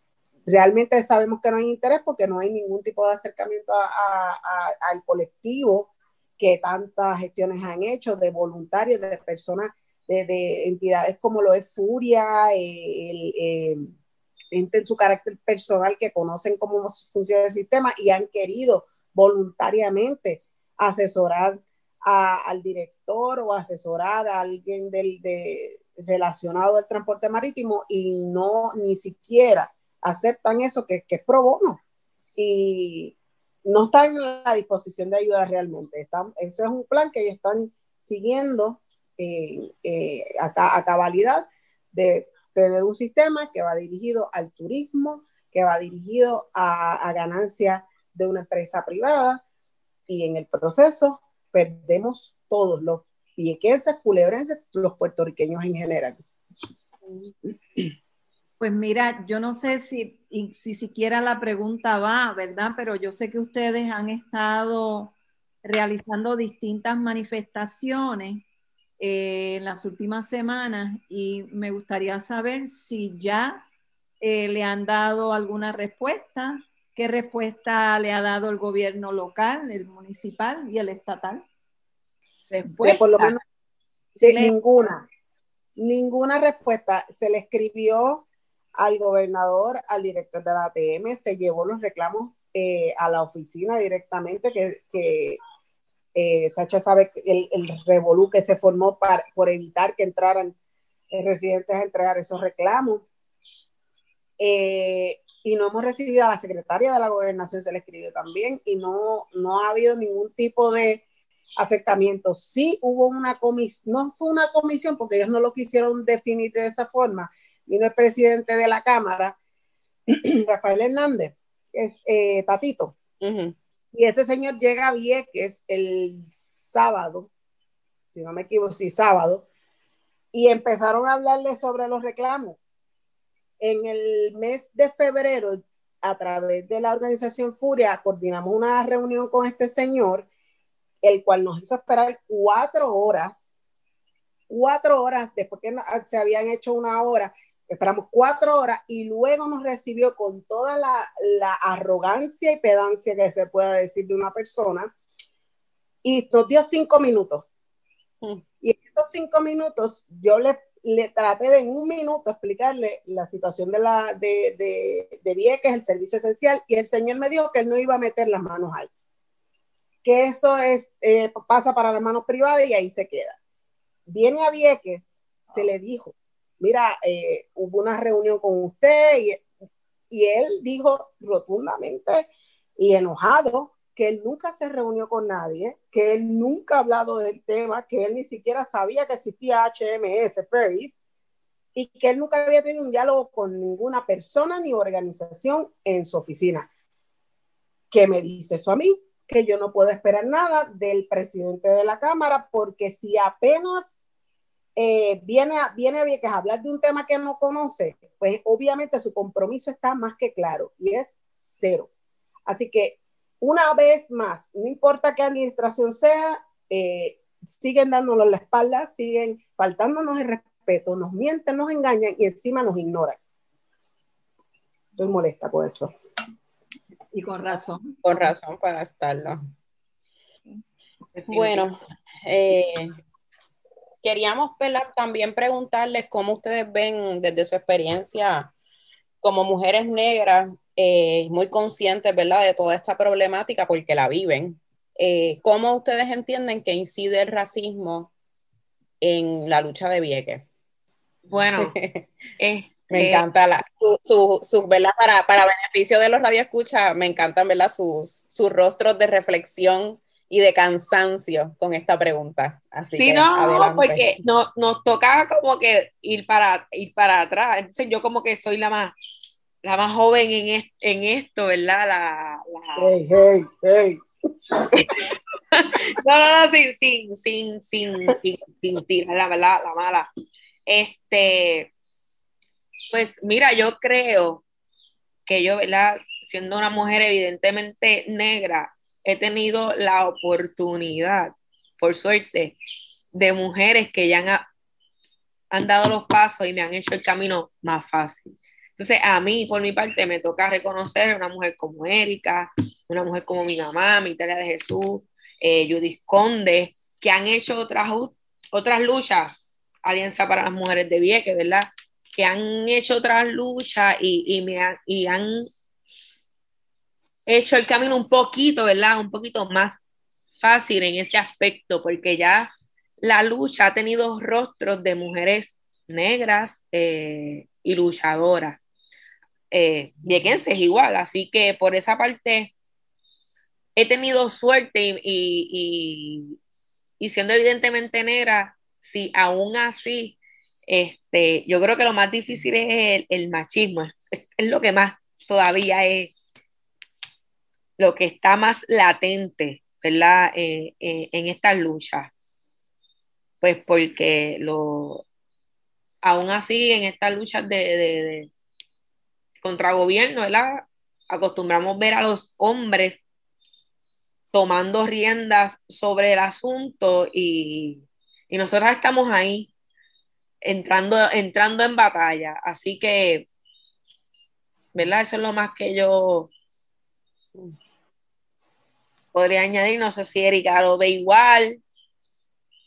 realmente sabemos que no hay interés porque no hay ningún tipo de acercamiento a, al colectivo que tantas gestiones han hecho de voluntarios, de personas de, entidades como lo es Furia, eh, el, eh, en su carácter personal que conocen cómo funciona el sistema y han querido voluntariamente asesorar al director o asesorar a alguien del, de, relacionado al transporte marítimo y no ni siquiera aceptan eso que, que es pro bono. Y no están en la disposición de ayudar realmente. Están, eso es un plan que ellos están siguiendo eh, eh, a, cabalidad de tener un sistema que va dirigido al turismo, que va dirigido a, a ganancia de una empresa privada y en el proceso perdemos todos los viequenses, culebrenses, los puertorriqueños en general. Pues mira, yo no sé si, si siquiera la pregunta va, ¿verdad? Pero yo sé que ustedes han estado realizando distintas manifestaciones eh, en las últimas semanas y me gustaría saber si ya eh, le han dado alguna respuesta, qué respuesta le ha dado el gobierno local, el municipal y el estatal. Respuesta. Por lo menos, ninguna, ninguna respuesta. Se le escribió al gobernador, al director de la ATM, se llevó los reclamos eh, a la oficina directamente, que, que eh, Sacha sabe el, el revolú que se formó para, por evitar que entraran eh, residentes a entregar esos reclamos. y no hemos recibido a la secretaria de la gobernación, se le escribió también, y no, no ha habido ningún tipo de acercamiento. Sí hubo una comisión, no fue una comisión porque ellos no lo quisieron definir de esa forma, vino el presidente de la Cámara, Rafael Hernández, es eh, Tatito. Y ese señor llega a Vieques el sábado, si no me equivoco, sí, sábado, y empezaron a hablarle sobre los reclamos. En el mes de febrero, a través de la organización Furia, coordinamos una reunión con este señor, el cual nos hizo esperar cuatro horas, cuatro horas después que se habían hecho una hora, Esperamos cuatro horas y luego nos recibió con toda la, arrogancia y pedancia que se pueda decir de una persona y nos dio cinco minutos. Mm. Y en esos cinco minutos yo le, le, traté de en un minuto explicarle la situación de, la, de, de, de Vieques, el servicio esencial, y el señor me dijo que él no iba a meter las manos ahí. Que eso es, eh, pasa para las manos privadas y ahí se queda. Viene a Vieques, se le dijo, mira, eh, hubo una reunión con usted y, él dijo rotundamente y enojado que él nunca se reunió con nadie, que él nunca ha hablado del tema, que él ni siquiera sabía que existía HMS Ferries y que él nunca había tenido un diálogo con ninguna persona ni organización en su oficina. ¿Qué me dice eso a mí? Que yo no puedo esperar nada del presidente de la Cámara porque si apenas eh, viene, a, viene a, hablar de un tema que no conoce, pues obviamente su compromiso está más que claro y es cero. Así que una vez más, no importa qué administración sea, eh, siguen dándonos la espalda, siguen faltándonos el respeto, nos mienten, nos engañan y encima nos ignoran. Estoy molesta por eso. Y con razón. Con razón para estarlo. Bueno, eh, queríamos también preguntarles cómo ustedes ven desde su experiencia como mujeres negras, eh, muy conscientes, ¿verdad?, de toda esta problemática porque la viven. Eh, ¿Cómo ustedes entienden que incide el racismo en la lucha de Vieques? Bueno, me encanta la, su, su, ¿verdad? Para, para beneficio de los radioescuchas, me encantan, ¿verdad? Sus, sus rostros de reflexión y de cansancio con esta pregunta. Así sí, no, porque no, nos toca como que ir para, ir para atrás. Entonces yo como que soy la más, la más joven en, en esto, ¿verdad? La, Hey, hey, hey. no, no, no, sin, sin, sin, sin, sin, sin tirar la verdad, la mala. Este, pues mira, yo creo que yo, ¿verdad? Siendo una mujer evidentemente negra, he tenido la oportunidad, por suerte, de mujeres que ya han, han dado los pasos y me han hecho el camino más fácil. Entonces, a mí, por mi parte, me toca reconocer a una mujer como Erika, una mujer como mi mamá, mi Italia de Jesús, eh, Judith Conde, que han hecho otras, otras luchas, Alianza para las Mujeres de Vieques, ¿verdad? Que han hecho otras luchas y, y me y han hecho el camino un poquito, ¿verdad? Un poquito más fácil en ese aspecto, porque ya la lucha ha tenido rostros de mujeres negras eh, y luchadoras. Eh, igual, así que por esa parte, he tenido suerte y, y, siendo evidentemente negra, si aún así, este, yo creo que lo más difícil es el, machismo, es, lo que más todavía es, lo que está más latente, ¿verdad? Eh, eh, en esta lucha. Pues porque lo, aún así en estas luchas de, de contra gobierno, ¿verdad? Acostumbramos ver a los hombres tomando riendas sobre el asunto y, y nosotras estamos ahí entrando, entrando en batalla. Así que, ¿verdad? Eso es lo más que yo podría añadir. No sé si Erika lo ve igual.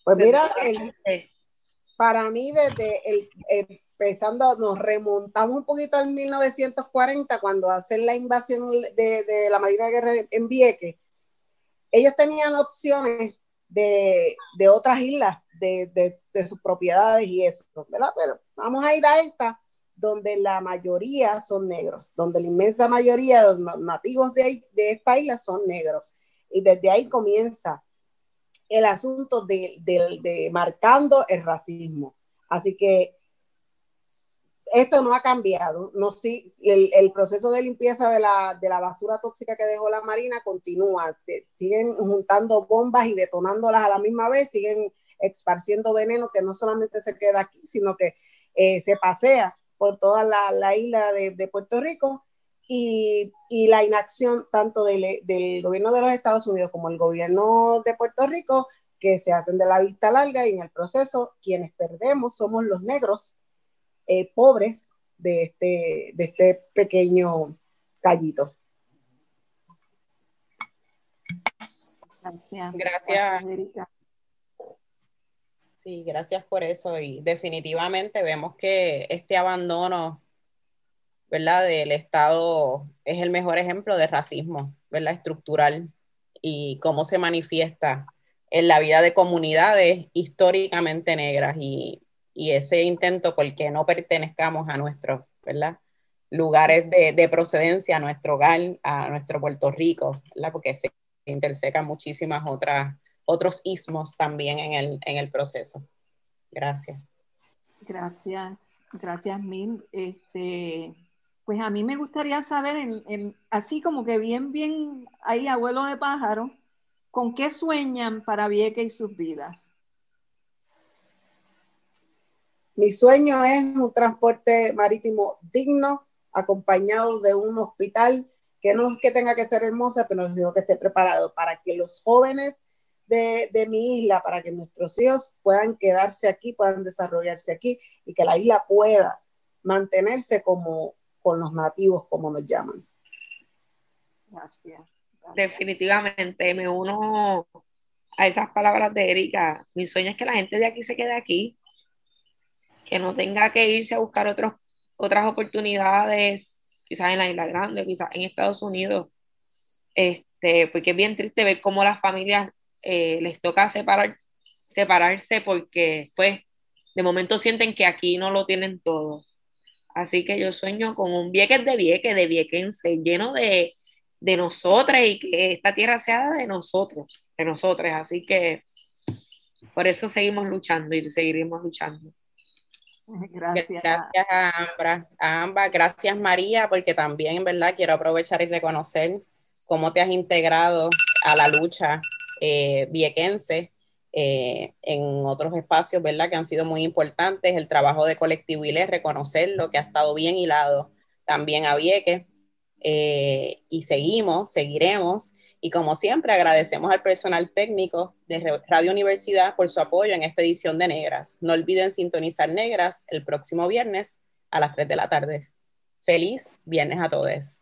Pues mira, para mí desde el, empezando, nos remontamos un poquito al 1940 cuando hacen la invasión de, la Marina de Guerra en Vieques ellos tenían opciones de, otras islas, de, sus propiedades y eso. Pero vamos a ir a esta, donde la mayoría son negros, donde la inmensa mayoría de los nativos de, de esta isla son negros. Y desde ahí comienza el asunto de, de marcando el racismo. Así que esto no ha cambiado. No, sí, el, proceso de limpieza de la, basura tóxica que dejó la Marina continúa. siguen juntando bombas y detonándolas a la misma vez, siguen esparciendo veneno que no solamente se queda aquí, sino que eh, se pasea por toda la, isla de, Puerto Rico. Y, la inacción tanto del, del gobierno de los Estados Unidos como el gobierno de Puerto Rico, que se hacen de la vista larga y en el proceso quienes perdemos somos los negros eh, pobres de este, de este pequeño callito. Gracias. Gracias. Sí, gracias por eso. Y definitivamente vemos que este abandono, ¿verdad?, del Estado es el mejor ejemplo de racismo, ¿verdad?, estructural y cómo se manifiesta en la vida de comunidades históricamente negras. Y y ese intento porque no pertenezcamos a nuestros, ¿verdad? lugares de, procedencia, a nuestro hogar, a nuestro Puerto Rico, ¿verdad? porque se intersecan muchísimas otras otros ismos también en el, en el proceso. Gracias. Gracias, gracias mil. Este, pues a mí me gustaría saber, en, así como que bien, bien ahí, abuelo de pájaro, ¿con qué sueñan para Vieques y sus vidas? Mi sueño es un transporte marítimo digno, acompañado de un hospital que no es que tenga que ser hermosa, pero sino que esté preparado para que los jóvenes de, mi isla, para que nuestros hijos puedan quedarse aquí, puedan desarrollarse aquí y que la isla pueda mantenerse como con los nativos, como nos llaman. Gracias. Definitivamente me uno a esas palabras de Erika. Mi sueño es que la gente de aquí se quede aquí, que no tenga que irse a buscar otros, otras oportunidades, quizás en la Isla Grande, quizás en Estados Unidos, este, porque es bien triste ver cómo las familias eh, les toca separar, separarse porque pues de momento sienten que aquí no lo tienen todo. Así que yo sueño con un Vieques de Vieques, de Viequense, lleno de, de nosotras y que esta tierra sea de nosotros, de nosotras. Así que por eso seguimos luchando y seguiremos luchando. Gracias. Gracias a ambas, Gracias María, porque también en verdad quiero aprovechar y reconocer cómo te has integrado a la lucha eh, viequense eh, en otros espacios, ¿verdad? Que han sido muy importantes. El trabajo de colectivo y reconocer lo que ha estado bien hilado también a Vieques. Eh, y seguimos, seguiremos. Y como siempre, agradecemos al personal técnico de Radio Universidad por su apoyo en esta edición de Negras. No olviden sintonizar Negras el próximo viernes a las 3 de la tarde. Feliz viernes a todos.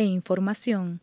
e información.